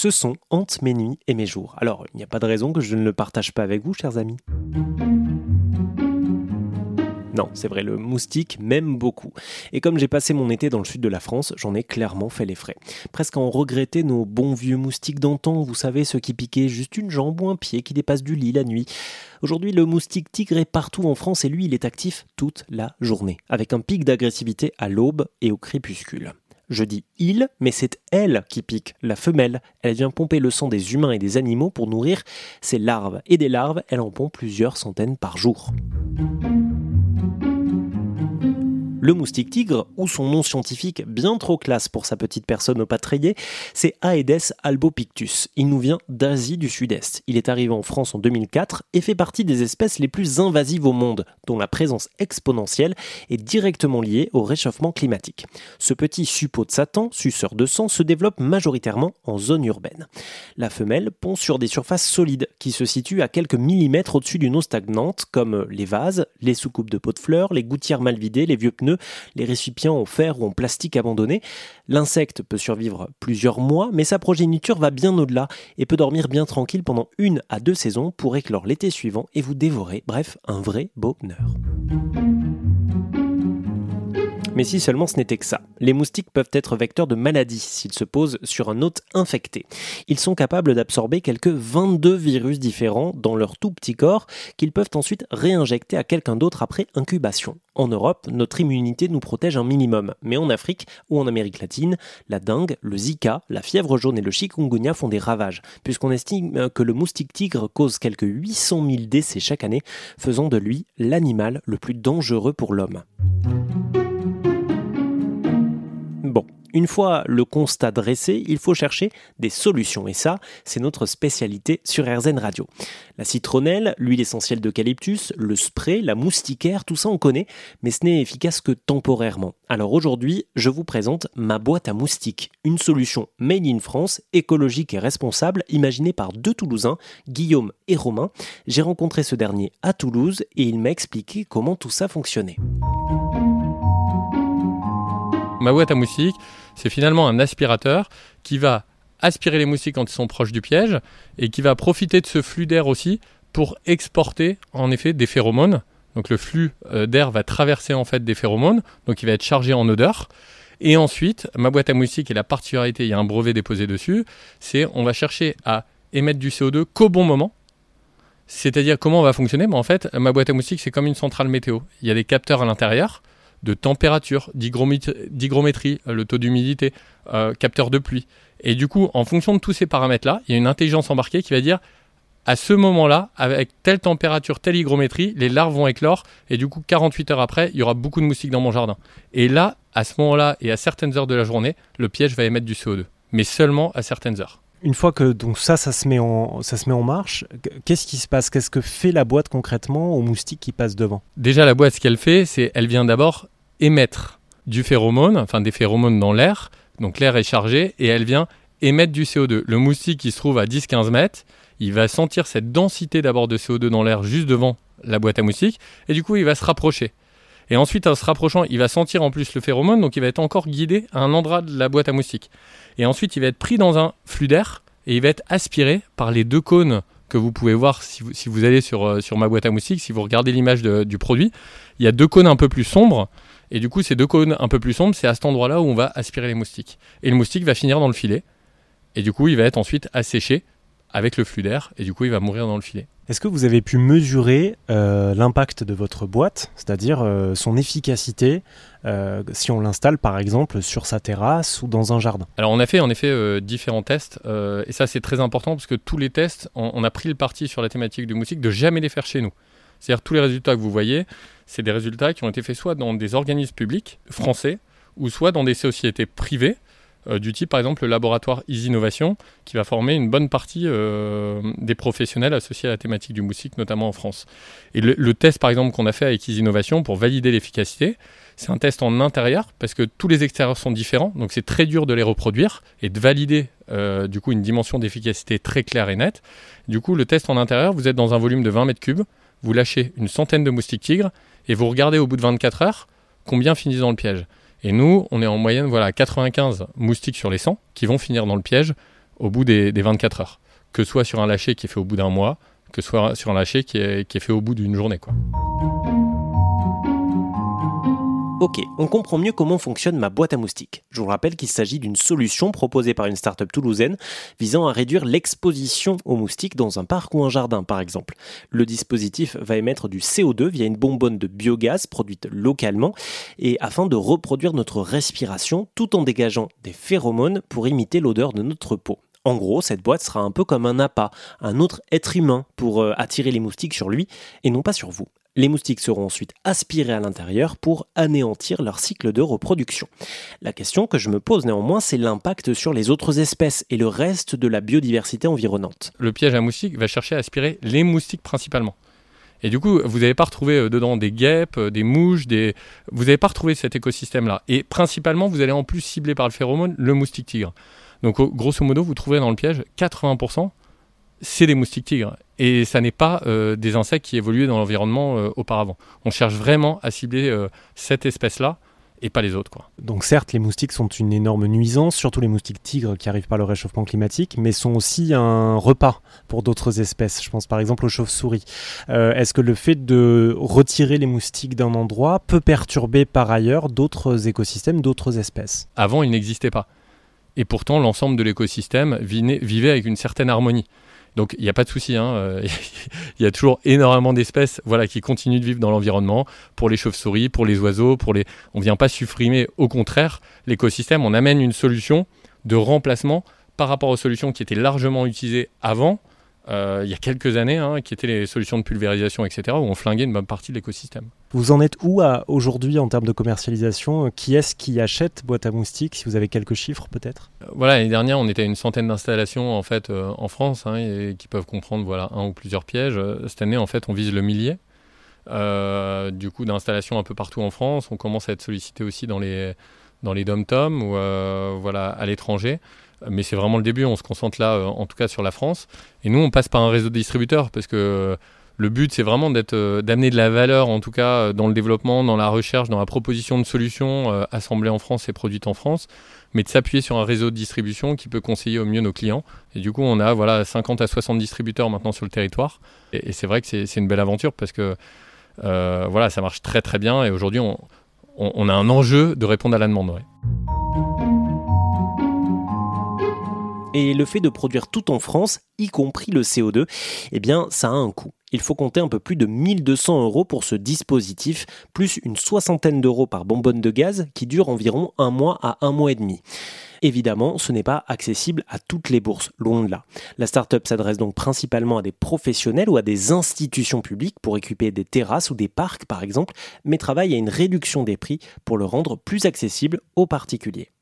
Ce son hante mes nuits et mes jours. Alors, il n'y a pas de raison que je ne le partage pas avec vous, chers amis. Non, c'est vrai, le moustique m'aime beaucoup. Et comme j'ai passé mon été dans le sud de la France, j'en ai clairement fait les frais. Presque en regretter nos bons vieux moustiques d'antan, vous savez, ceux qui piquaient juste une jambe ou un pied qui dépasse du lit la nuit. Aujourd'hui, le moustique tigre est partout en France et lui, il est actif toute la journée, avec un pic d'agressivité à l'aube et au crépuscule. Je dis il, mais c'est elle qui pique, la femelle. Elle vient pomper le sang des humains et des animaux pour nourrir ses larves. Et des larves, elle en pompe plusieurs centaines par jour. Le moustique tigre, ou son nom scientifique bien trop classe pour sa petite personne au patreillé, c'est Aedes albopictus. Il nous vient d'Asie du Sud-Est. Il est arrivé en France en 2004 et fait partie des espèces les plus invasives au monde, dont la présence exponentielle est directement liée au réchauffement climatique. Ce petit suppôt de Satan, suceur de sang, se développe majoritairement en zone urbaine. La femelle pond sur des surfaces solides qui se situent à quelques millimètres au-dessus d'une eau stagnante, comme les vases, les soucoupes de pots de fleurs, les gouttières mal vidées, les vieux pneus les récipients en fer ou en plastique abandonnés. L'insecte peut survivre plusieurs mois, mais sa progéniture va bien au-delà et peut dormir bien tranquille pendant une à deux saisons pour éclore l'été suivant et vous dévorer. Bref, un vrai bonheur. Mais si seulement ce n'était que ça. Les moustiques peuvent être vecteurs de maladies s'ils se posent sur un hôte infecté. Ils sont capables d'absorber quelques 22 virus différents dans leur tout petit corps qu'ils peuvent ensuite réinjecter à quelqu'un d'autre après incubation. En Europe, notre immunité nous protège un minimum, mais en Afrique ou en Amérique latine, la dengue, le Zika, la fièvre jaune et le chikungunya font des ravages, puisqu'on estime que le moustique tigre cause quelques 800 000 décès chaque année, faisant de lui l'animal le plus dangereux pour l'homme. Une fois le constat dressé, il faut chercher des solutions. Et ça, c'est notre spécialité sur RZN Radio. La citronnelle, l'huile essentielle d'eucalyptus, le spray, la moustiquaire, tout ça on connaît, mais ce n'est efficace que temporairement. Alors aujourd'hui, je vous présente ma boîte à moustiques. Une solution made in France, écologique et responsable, imaginée par deux Toulousains, Guillaume et Romain. J'ai rencontré ce dernier à Toulouse et il m'a expliqué comment tout ça fonctionnait. Ma boîte à moustiques, c'est finalement un aspirateur qui va aspirer les moustiques quand ils sont proches du piège et qui va profiter de ce flux d'air aussi pour exporter en effet des phéromones. Donc le flux euh, d'air va traverser en fait des phéromones, donc il va être chargé en odeur. Et ensuite, ma boîte à moustiques et la particularité, il y a un brevet déposé dessus, c'est on va chercher à émettre du CO2 qu'au bon moment. C'est-à-dire comment on va fonctionner? Mais En fait, ma boîte à moustiques, c'est comme une centrale météo. Il y a des capteurs à l'intérieur de température, d'hygrométrie, le taux d'humidité, euh, capteur de pluie. Et du coup, en fonction de tous ces paramètres-là, il y a une intelligence embarquée qui va dire à ce moment-là, avec telle température, telle hygrométrie, les larves vont éclore et du coup, 48 heures après, il y aura beaucoup de moustiques dans mon jardin. Et là, à ce moment-là et à certaines heures de la journée, le piège va émettre du CO2, mais seulement à certaines heures. Une fois que donc ça, ça se met en, ça se met en marche, qu'est-ce qui se passe? Qu'est-ce que fait la boîte concrètement aux moustiques qui passent devant? Déjà, la boîte, ce qu'elle fait, c'est elle vient d'abord émettre du phéromone, enfin des phéromones dans l'air, donc l'air est chargé, et elle vient émettre du CO2. Le moustique qui se trouve à 10-15 mètres, il va sentir cette densité d'abord de CO2 dans l'air juste devant la boîte à moustiques, et du coup il va se rapprocher. Et ensuite, en se rapprochant, il va sentir en plus le phéromone, donc il va être encore guidé à un endroit de la boîte à moustiques. Et ensuite, il va être pris dans un flux d'air et il va être aspiré par les deux cônes que vous pouvez voir si vous, allez sur, euh, sur ma boîte à moustiques, si vous regardez l'image du produit. Il y a deux cônes un peu plus sombres. Et du coup, ces deux cônes un peu plus sombres, c'est à cet endroit-là où on va aspirer les moustiques. Et le moustique va finir dans le filet. Et du coup, il va être ensuite asséché avec le flux d'air. Et du coup, il va mourir dans le filet. Est-ce que vous avez pu mesurer euh, l'impact de votre boîte, c'est-à-dire euh, son efficacité, euh, si on l'installe par exemple sur sa terrasse ou dans un jardin? Alors on a fait en effet différents tests, et ça c'est très important parce que tous les tests, on, a pris le parti sur la thématique du moustique de jamais les faire chez nous. C'est-à-dire tous les résultats que vous voyez, c'est des résultats qui ont été faits soit dans des organismes publics français, ou soit dans des sociétés privées du type par exemple le laboratoire Easy Innovation qui va former une bonne partie euh, des professionnels associés à la thématique du moustique, notamment en France. Et le, test par exemple qu'on a fait avec Easy Innovation pour valider l'efficacité, c'est un test en intérieur parce que tous les extérieurs sont différents, donc c'est très dur de les reproduire et de valider euh, du coup une dimension d'efficacité très claire et nette. Du coup, le test en intérieur, vous êtes dans un volume de 20 mètres cubes, vous lâchez une centaine de moustiques tigres et vous regardez au bout de 24 heures combien finissent dans le piège. Et nous, on est en moyenne voilà, 95 moustiques sur les 100 qui vont finir dans le piège au bout des, 24 heures. Que ce soit sur un lâcher qui est fait au bout d'un mois, que ce soit sur un lâcher qui est, fait au bout d'une journée. Quoi. Ok, on comprend mieux comment fonctionne ma boîte à moustiques. Je vous rappelle qu'il s'agit d'une solution proposée par une start-up toulousaine visant à réduire l'exposition aux moustiques dans un parc ou un jardin par exemple. Le dispositif va émettre du CO2 via une bonbonne de biogaz produite localement et afin de reproduire notre respiration tout en dégageant des phéromones pour imiter l'odeur de notre peau. En gros, cette boîte sera un peu comme un appât, un autre être humain pour euh, attirer les moustiques sur lui et non pas sur vous. Les moustiques seront ensuite aspirés à l'intérieur pour anéantir leur cycle de reproduction. La question que je me pose néanmoins, c'est l'impact sur les autres espèces et le reste de la biodiversité environnante. Le piège à moustiques va chercher à aspirer les moustiques principalement. Et du coup, vous n'avez pas retrouvé euh, dedans des guêpes, euh, des mouches, des... vous n'avez pas retrouvé cet écosystème-là. Et principalement, vous allez en plus cibler par le phéromone le moustique tigre. Donc, grosso modo, vous trouverez dans le piège 80% c'est des moustiques tigres. Et ça n'est pas euh, des insectes qui évoluaient dans l'environnement euh, auparavant. On cherche vraiment à cibler euh, cette espèce-là et pas les autres. Quoi. Donc certes, les moustiques sont une énorme nuisance, surtout les moustiques tigres qui arrivent par le réchauffement climatique, mais sont aussi un repas pour d'autres espèces. Je pense par exemple aux chauves-souris. Est-ce que le fait de retirer les moustiques d'un endroit peut perturber par ailleurs d'autres écosystèmes, d'autres espèces? Avant, ils n'existaient pas. Et pourtant, l'ensemble de l'écosystème vivait avec une certaine harmonie. Donc il n'y a pas de souci, hein, euh, il y a toujours énormément d'espèces voilà, qui continuent de vivre dans l'environnement, pour les chauves-souris, pour les oiseaux, pour les... on ne vient pas supprimer, au contraire, l'écosystème, on amène une solution de remplacement par rapport aux solutions qui étaient largement utilisées avant, euh, il y a quelques années, hein, qui étaient les solutions de pulvérisation, etc., où on flinguait une bonne partie de l'écosystème. Vous en êtes où aujourd'hui en termes de commercialisation? Qui est-ce qui achète boîte à moustiques Si vous avez quelques chiffres peut-être? Euh, Voilà, l'année dernière, on était à une centaine d'installations en fait euh, en France, hein, et, qui peuvent comprendre voilà un ou plusieurs pièges. Cette année, en fait, on vise le millier. du coup, d'installations un peu partout en France. On commence à être sollicité aussi dans les dans les dom-toms ou voilà à l'étranger mais c'est vraiment le début. On se concentre là, euh, en tout cas sur la France. Et nous, on passe par un réseau de distributeurs parce que euh, le but, c'est vraiment d'être, euh, d'amener de la valeur, en tout cas dans le développement, dans la recherche, dans la proposition de solutions assemblées en France et produites en France, mais de s'appuyer sur un réseau de distribution qui peut conseiller au mieux nos clients. Et du coup, on a voilà 50 à 60 distributeurs maintenant sur le territoire. Et, c'est vrai que c'est, une belle aventure parce que voilà, ça marche très très bien. Et aujourd'hui, on, on, a un enjeu de répondre à la demande. Et le fait de produire tout en France, y compris le CO2, eh bien, ça a un coût. Il faut compter un peu plus de 1200 euros pour ce dispositif, plus une soixantaine d'euros par bonbonne de gaz qui dure environ un mois à un mois et demi. Évidemment, ce n'est pas accessible à toutes les bourses, loin de là. La start-up s'adresse donc principalement à des professionnels ou à des institutions publiques pour équiper des terrasses ou des parcs par exemple, mais travaille à une réduction des prix pour le rendre plus accessible aux particuliers.